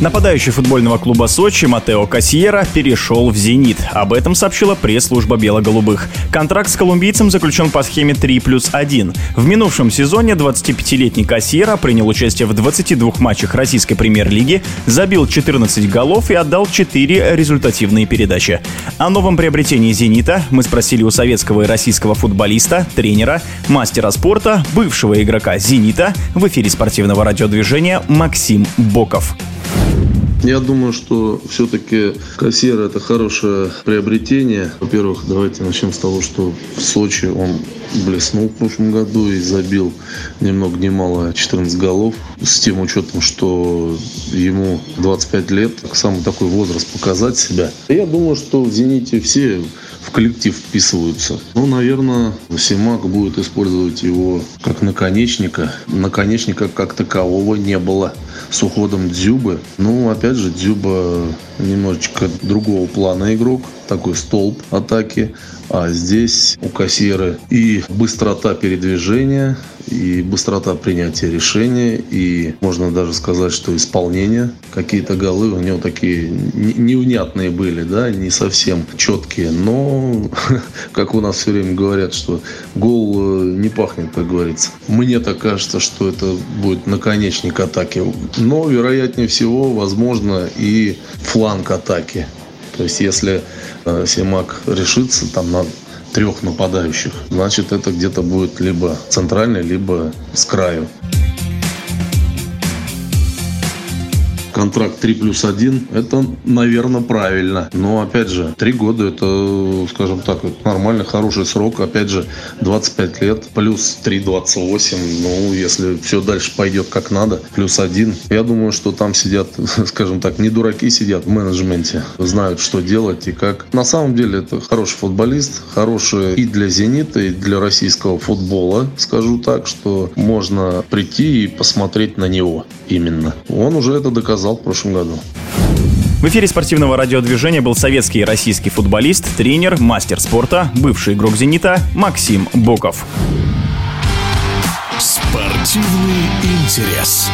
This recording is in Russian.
Нападающий футбольного клуба Сочи Матео Кассиера перешел в «Зенит». Об этом сообщила пресс-служба бело-голубых. Контракт с колумбийцем заключен по схеме 3 плюс 1. В минувшем сезоне 25-летний Кассиера принял участие в 22 матчах российской премьер-лиги, забил 14 голов и отдал 4 результативные передачи. О новом приобретении «Зенита» мы спросили у советского и российского футболиста, тренера, мастера спорта, бывшего игрока «Зенита» в эфире спортивного радиодвижения Максим Боков. Я думаю, что все-таки кассир это хорошее приобретение. Во-первых, давайте начнем с того, что в Сочи он блеснул в прошлом году и забил ни много ни мало 14 голов. С тем учетом, что ему 25 лет, самый такой возраст показать себя. Я думаю, что в «Зените» все в коллектив вписываются. Ну, наверное, Симак будет использовать его как наконечника. Наконечника как такового не было с уходом Дзюбы. Ну, опять же, Дзюба немножечко другого плана игрок, такой столб атаки. А здесь у кассира и быстрота передвижения, и быстрота принятия решения, и можно даже сказать, что исполнение. Какие-то голы у него такие невнятные были, да, не совсем четкие, но, как у нас все время говорят, что гол э, не пахнет, как говорится. Мне так кажется, что это будет наконечник атаки, но, вероятнее всего, возможно, и фланг атаки. То есть, если э, Симак решится там на трех нападающих, значит это где-то будет либо центральный, либо с краю. Контракт 3 плюс 1, это, наверное, правильно. Но, опять же, 3 года это, скажем так, нормальный, хороший срок. Опять же, 25 лет, плюс 3, 28. Ну, если все дальше пойдет как надо, плюс 1. Я думаю, что там сидят, скажем так, не дураки сидят в менеджменте. Знают, что делать и как. На самом деле, это хороший футболист, хороший и для «Зенита», и для российского футбола, скажу так, что можно прийти и посмотреть на него именно. Он уже это доказал в прошлом году. В эфире спортивного радиодвижения был советский и российский футболист, тренер, мастер спорта, бывший игрок «Зенита» Максим Боков. Спортивный интерес.